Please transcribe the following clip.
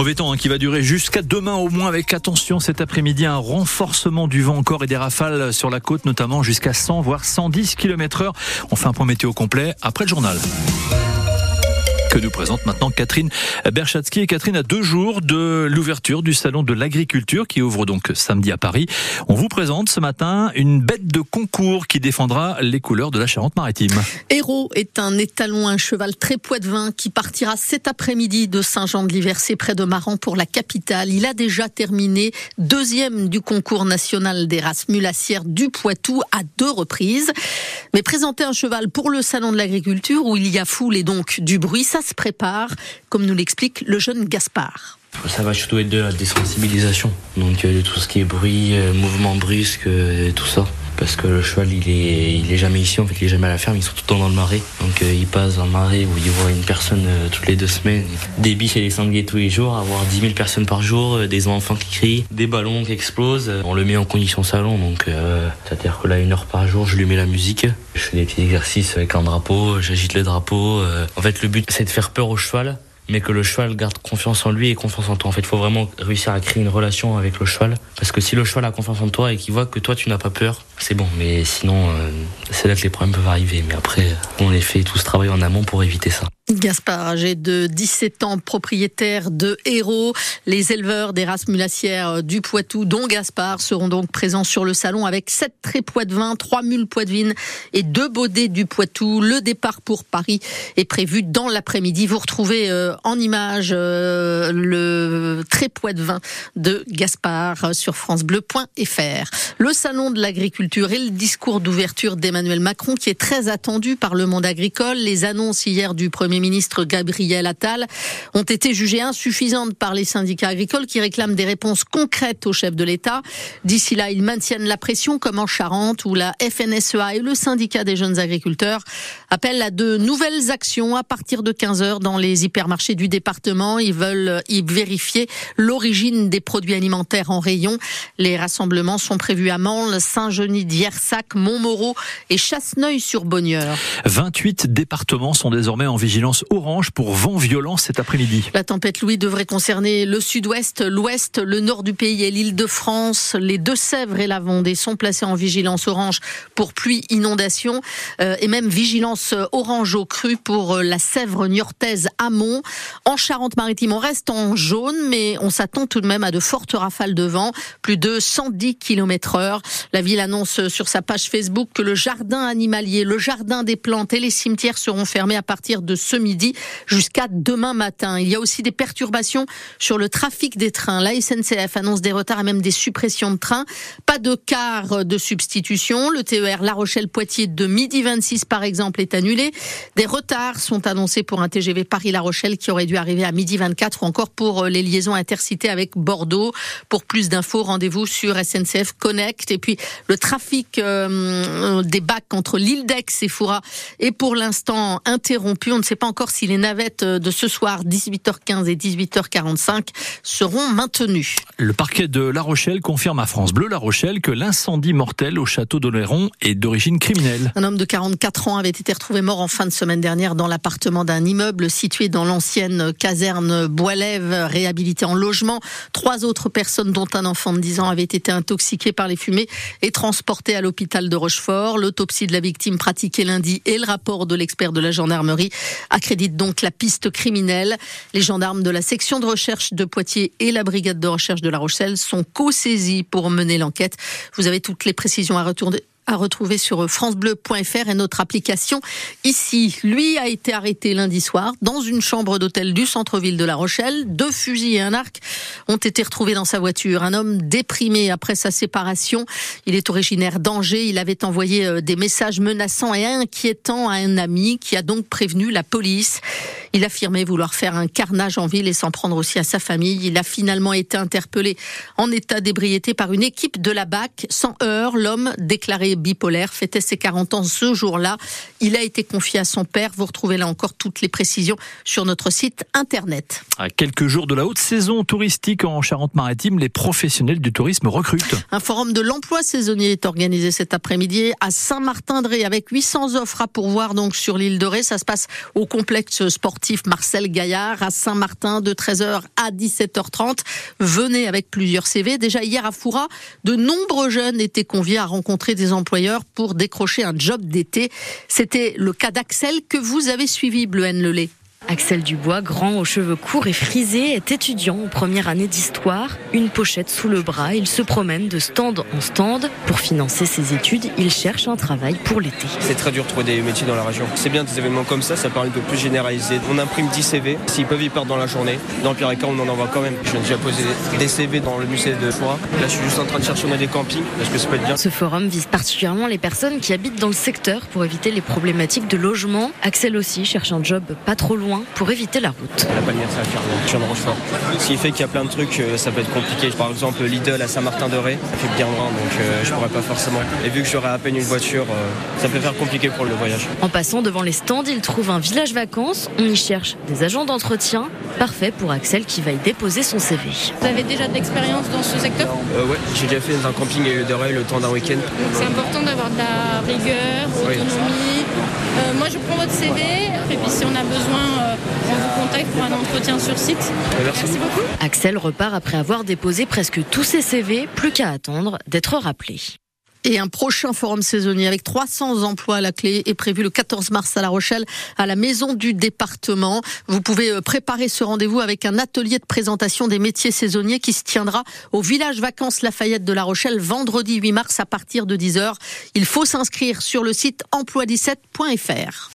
Mauvais temps hein, qui va durer jusqu'à demain au moins avec attention cet après-midi un renforcement du vent encore et des rafales sur la côte notamment jusqu'à 100 voire 110 km heure. On fait un point météo complet après le journal que nous présente maintenant Catherine Berchatsky. Et Catherine, à deux jours de l'ouverture du Salon de l'Agriculture qui ouvre donc samedi à Paris, on vous présente ce matin une bête de concours qui défendra les couleurs de la Charente-Maritime. Héros est un étalon, un cheval très poitevin qui partira cet après-midi de Saint-Jean-de-Liversé près de Maran pour la capitale. Il a déjà terminé deuxième du concours national des races mulassières du Poitou à deux reprises. Mais présenter un cheval pour le Salon de l'Agriculture où il y a foule et donc du bruit, ça se prépare, comme nous l'explique le jeune Gaspard. Ça va surtout être de la désensibilisation, donc euh, tout ce qui est bruit, euh, mouvement brusque, euh, tout ça. Parce que le cheval, il est, il est jamais ici, en fait, il est jamais à la ferme, ils sont tout le temps dans le marais. Donc il passe dans le marais où il voit une personne toutes les deux semaines. Des biches et des sangliers tous les jours, avoir 10 000 personnes par jour, des enfants qui crient, des ballons qui explosent. On le met en condition salon, donc c'est-à-dire que là, une heure par jour, je lui mets la musique. Je fais des petits exercices avec un drapeau, j'agite le drapeau. En fait, le but, c'est de faire peur au cheval mais que le cheval garde confiance en lui et confiance en toi. En fait, il faut vraiment réussir à créer une relation avec le cheval. Parce que si le cheval a confiance en toi et qu'il voit que toi, tu n'as pas peur, c'est bon. Mais sinon, euh, c'est là que les problèmes peuvent arriver. Mais après, on les fait tout ce travail en amont pour éviter ça. Gaspard, âgé de 17 ans, propriétaire de Héros. Les éleveurs des races mulassières du Poitou, dont Gaspard, seront donc présents sur le salon avec 7 trépois de vin, 3 mules poitevines et 2 baudets du Poitou. Le départ pour Paris est prévu dans l'après-midi. Vous retrouvez euh, en image euh, le trépois de vin de Gaspard sur francebleu.fr. Le salon de l'agriculture et le discours d'ouverture d'Emmanuel Macron qui est très attendu par le monde agricole. Les annonces hier du Premier ministre Gabriel Attal ont été jugées insuffisantes par les syndicats agricoles qui réclament des réponses concrètes au chef de l'État. D'ici là, ils maintiennent la pression comme en Charente où la FNSEA et le syndicat des jeunes agriculteurs appellent à de nouvelles actions à partir de 15 heures dans les hypermarchés du département. Ils veulent y vérifier l'origine des produits alimentaires en rayon. Les rassemblements sont prévus à Mansle, Saint-Genis, Diersac, Montmoreau et Chasseneuil-sur-Bonnieure. 28 départements sont désormais en vigilance orange pour vent violent cet après-midi. La tempête Louis devrait concerner le sud-ouest, l'ouest, le nord du pays et l'île de France. Les Deux-Sèvres et la Vendée sont placés en vigilance orange pour pluie, inondation euh, et même vigilance orange au cru pour euh, la Sèvre niortaise amont. En Charente-Maritime, on reste en jaune, mais on s'attend tout de même à de fortes rafales de vent, plus de 110 km heure. La ville annonce sur sa page Facebook que le jardin animalier, le jardin des plantes et les cimetières seront fermés à partir de ce midi jusqu'à demain matin. Il y a aussi des perturbations sur le trafic des trains. La SNCF annonce des retards et même des suppressions de trains. Pas de car de substitution. Le TER La Rochelle-Poitiers de midi 26 par exemple est annulé. Des retards sont annoncés pour un TGV Paris-La Rochelle qui aurait dû arriver à midi 24 ou encore pour les liaisons intercités avec Bordeaux. Pour plus d'infos, rendez-vous sur SNCF Connect. Et puis le trafic euh, des bacs entre l'île d'Aix et Foura est pour l'instant interrompu. On ne sait pas encore si les navettes de ce soir, 18h15 et 18h45, seront maintenues. Le parquet de La Rochelle confirme à France Bleu La Rochelle que l'incendie mortel au château d'Oléron est d'origine criminelle. Un homme de 44 ans avait été retrouvé mort en fin de semaine dernière dans l'appartement d'un immeuble situé dans l'ancienne caserne Boilève, réhabilité en logement. Trois autres personnes, dont un enfant de 10 ans, avaient été intoxiquées par les fumées et transportées à l'hôpital de Rochefort. L'autopsie de la victime pratiquée lundi et le rapport de l'expert de la gendarmerie accrédite donc la piste criminelle. Les gendarmes de la section de recherche de Poitiers et la brigade de recherche de La Rochelle sont co-saisis pour mener l'enquête. Vous avez toutes les précisions à retourner à retrouver sur francebleu.fr et notre application ici. Lui a été arrêté lundi soir dans une chambre d'hôtel du centre-ville de La Rochelle. Deux fusils et un arc ont été retrouvés dans sa voiture. Un homme déprimé après sa séparation. Il est originaire d'Angers. Il avait envoyé euh, des messages menaçants et inquiétants à un ami qui a donc prévenu la police. Il affirmait vouloir faire un carnage en ville et s'en prendre aussi à sa famille. Il a finalement été interpellé en état d'ébriété par une équipe de la BAC. Sans heurts, l'homme déclaré bipolaire fêtait ses 40 ans ce jour-là. Il a été confié à son père. Vous retrouvez là encore toutes les précisions sur notre site internet. À quelques jours de la haute saison touristique en Charente-Maritime, les professionnels du tourisme recrutent. Un forum de l'emploi saisonnier est organisé cet après-midi à Saint-Martin-de-Ré avec 800 offres à pourvoir donc sur l'île de Ré. Ça se passe au complexe sportif Marcel Gaillard à Saint-Martin de 13h à 17h30. Venez avec plusieurs CV. Déjà hier à Foura, de nombreux jeunes étaient conviés à rencontrer des employeurs pour décrocher un job d'été. C'était le cas d'Axel que vous avez suivi, Bleu Lelay. Axel Dubois, grand aux cheveux courts et frisés, est étudiant en première année d'histoire. Une pochette sous le bras, il se promène de stand en stand. Pour financer ses études, il cherche un travail pour l'été. C'est très dur de trouver des métiers dans la région. C'est bien des événements comme ça, ça permet de plus généraliser. On imprime 10 CV, s'ils peuvent y perdre dans la journée. Dans le pire cas, on en envoie quand même. Je viens déjà poser des CV dans le musée de Foix. Là, je suis juste en train de chercher des campings, parce que ça peut être bien. Ce forum vise particulièrement les personnes qui habitent dans le secteur pour éviter les problématiques de logement. Axel aussi cherche un job pas trop loin pour éviter la route. La Je viens de Rochefort. Ce qui fait qu'il y a plein de trucs, euh, ça peut être compliqué. Par exemple, Lidl à Saint-Martin-de-Ré, ça fait bien loin, donc euh, je pourrais pas forcément. Et vu que j'aurais à peine une voiture, euh, ça peut faire compliqué pour le voyage. En passant devant les stands, il trouve un village vacances. On y cherche des agents d'entretien. Parfait pour Axel qui va y déposer son CV. Vous avez déjà de l'expérience dans ce secteur? Euh, Ouais, j'ai déjà fait un camping et de le temps d'un week-end. C'est important d'avoir de la rigueur, d'autonomie. Euh, moi, je prends votre CV et puis si on a besoin, euh, on vous contacte pour un entretien sur site. Merci. Merci beaucoup. Axel repart après avoir déposé presque tous ses CV, plus qu'à attendre d'être rappelé. Et un prochain forum saisonnier avec 300 emplois à la clé est prévu le 14 mars à La Rochelle, à la maison du département. Vous pouvez euh, préparer ce rendez-vous avec un atelier de présentation des métiers saisonniers qui se tiendra au village vacances Lafayette de La Rochelle vendredi 8 mars à partir de 10h. Il faut s'inscrire sur le site emploi17.fr.